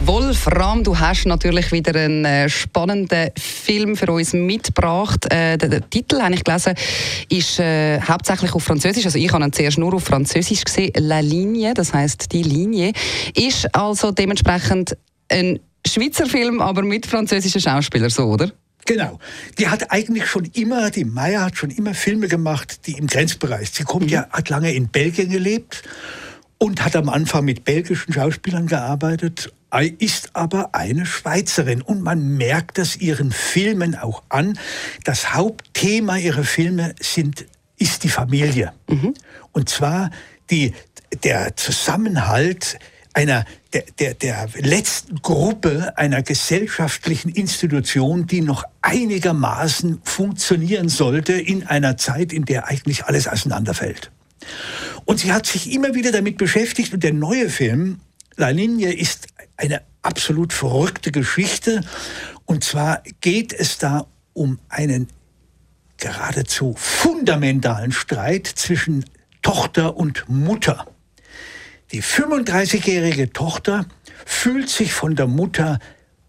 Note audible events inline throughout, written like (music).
Wolfram, du hast natürlich wieder einen äh, spannenden Film für uns mitgebracht. Äh, der, der, Titel, habe ich gelesen, ist äh, hauptsächlich auf Französisch. Also ich habe ihn zuerst nur auf Französisch gesehen. La Linie, das heißt die Linie, ist also dementsprechend ein Schweizer Film, aber mit französischen Schauspielern, so, oder? Genau. Die hat eigentlich schon immer, die Meier hat schon immer Filme gemacht, die im Grenzbereich. Sie kommt mhm. ja, hat lange in Belgien gelebt und hat am Anfang mit belgischen Schauspielern gearbeitet, ist aber eine Schweizerin und man merkt das ihren Filmen auch an. Das Hauptthema ihrer Filme sind, ist die Familie. Mhm. Und zwar die, der Zusammenhalt einer, der, der, der letzten Gruppe einer gesellschaftlichen Institution, die noch einigermaßen funktionieren sollte in einer Zeit, in der eigentlich alles auseinanderfällt. Und sie hat sich immer wieder damit beschäftigt und der neue Film, La Linie, ist eine absolut verrückte Geschichte. Und zwar geht es da um einen geradezu fundamentalen Streit zwischen Tochter und Mutter. Die 35-jährige Tochter fühlt sich von der Mutter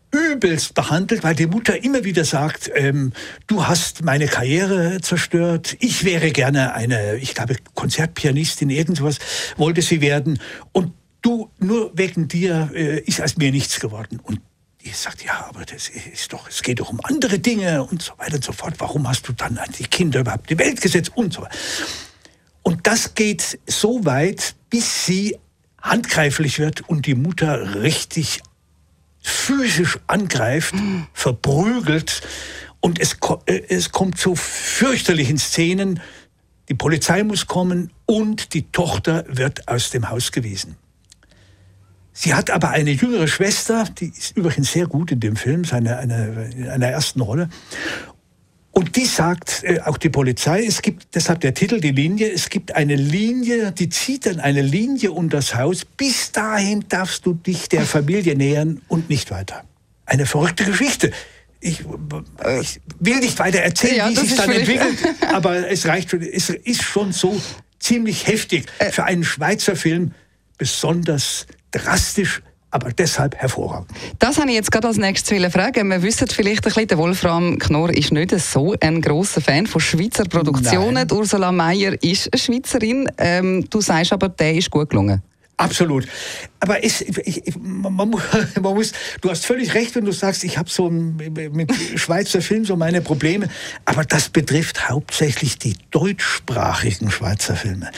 übelst behandelt, weil die Mutter immer wieder sagt, ähm, du hast meine Karriere zerstört, ich wäre gerne eine, ich glaube, Konzertpianistin, irgendwas wollte sie werden und nur wegen dir äh, ist aus mir nichts geworden. Und die sagt, ja, aber das ist doch, es geht doch um andere Dinge und so weiter und so fort. Warum hast du dann die Kinder überhaupt die Welt gesetzt und so weiter. Und das geht so weit, bis sie handgreiflich wird und die Mutter richtig physisch angreift, verprügelt und es, äh, es kommt zu fürchterlichen Szenen. Die Polizei muss kommen und die Tochter wird aus dem Haus gewiesen. Sie hat aber eine jüngere Schwester, die ist übrigens sehr gut in dem Film, seine, eine, in einer ersten Rolle. Und die sagt, äh, auch die Polizei, es gibt, deshalb der Titel, die Linie, es gibt eine Linie, die zieht dann eine Linie um das Haus. Bis dahin darfst du dich der Familie nähern und nicht weiter. Eine verrückte Geschichte. Ich, ich will nicht weiter erzählen, ja, wie sich dann entwickelt, (laughs) aber es reicht schon, es ist schon so ziemlich heftig äh. für einen Schweizer Film, besonders drastisch aber deshalb hervorragend. Das habe ich jetzt gerade als nächstes fragen. Wir wissen vielleicht ein bisschen, der Wolfram Knorr ist nicht so ein großer Fan von Schweizer Produktionen. Ursula Meyer ist eine Schweizerin. Ähm, du sagst aber, der ist gut gelungen. Absolut. Aber es, ich, man, (laughs) man, muss, du hast völlig recht, wenn du sagst, ich habe so mit Schweizer Film so meine Probleme. Aber das betrifft hauptsächlich die deutschsprachigen Schweizer Filme.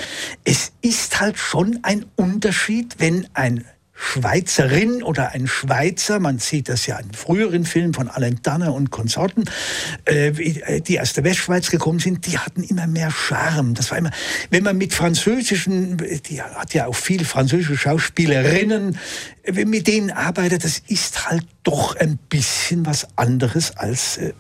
Es ist halt schon ein Unterschied, wenn ein Schweizerin oder ein Schweizer, man sieht das ja in früheren Filmen von Alain Danner und Konsorten, äh, die aus der Westschweiz gekommen sind, die hatten immer mehr Charme. Das war immer, wenn man mit französischen, die hat ja auch viele französische Schauspielerinnen, mit denen arbeitet, das ist halt doch ein bisschen was anderes als äh,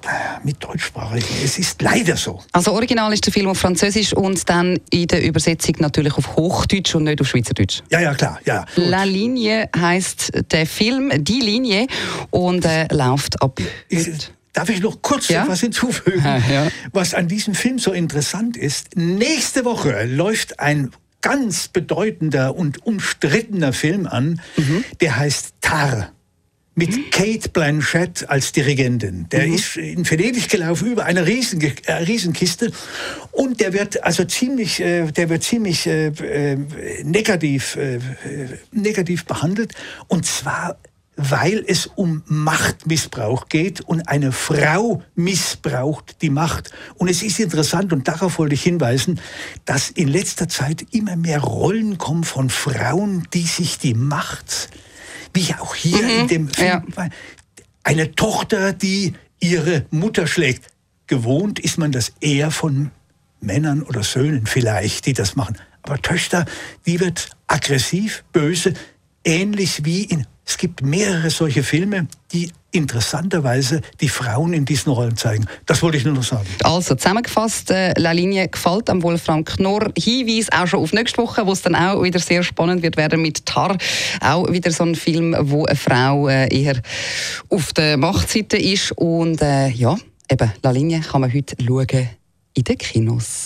mit deutschsprachigen. Es ist leider so. Also original ist der Film auf Französisch und dann in der Übersetzung natürlich auf Hochdeutsch und nicht auf Schweizerdeutsch. Ja, ja, klar. Ja, La Linie heißt der Film, die Linie und äh, läuft ab. Ich, Darf ich noch kurz ja? was hinzufügen? Ja, ja. Was an diesem Film so interessant ist, nächste Woche läuft ein ganz bedeutender und umstrittener Film an, mhm. der heißt Tar mit. Kate Blanchett als Dirigentin. Der mhm. ist in Venedig gelaufen über eine Riesen, äh, Riesenkiste und der wird also ziemlich, äh, der wird ziemlich äh, äh negativ, äh, negativ behandelt und zwar weil es um Machtmissbrauch geht und eine Frau missbraucht die Macht. Und es ist interessant, und darauf wollte ich hinweisen, dass in letzter Zeit immer mehr Rollen kommen von Frauen, die sich die Macht, wie auch hier mhm, in dem Film, ja. eine Tochter, die ihre Mutter schlägt. Gewohnt ist man das eher von Männern oder Söhnen vielleicht, die das machen. Aber Töchter, die wird aggressiv, böse, ähnlich wie in es gibt mehrere solche Filme, die interessanterweise die Frauen in diesen Rollen zeigen. Das wollte ich nur noch sagen. Also zusammengefasst, äh, La Linie gefällt am Wolfram Knorr. Hinweis auch schon auf nächste Woche, wo es dann auch wieder sehr spannend wird werden mit Tar. Auch wieder so ein Film, wo eine Frau äh, eher auf der Machtseite ist. Und äh, ja, eben, La Linie kann man heute schauen in den Kinos.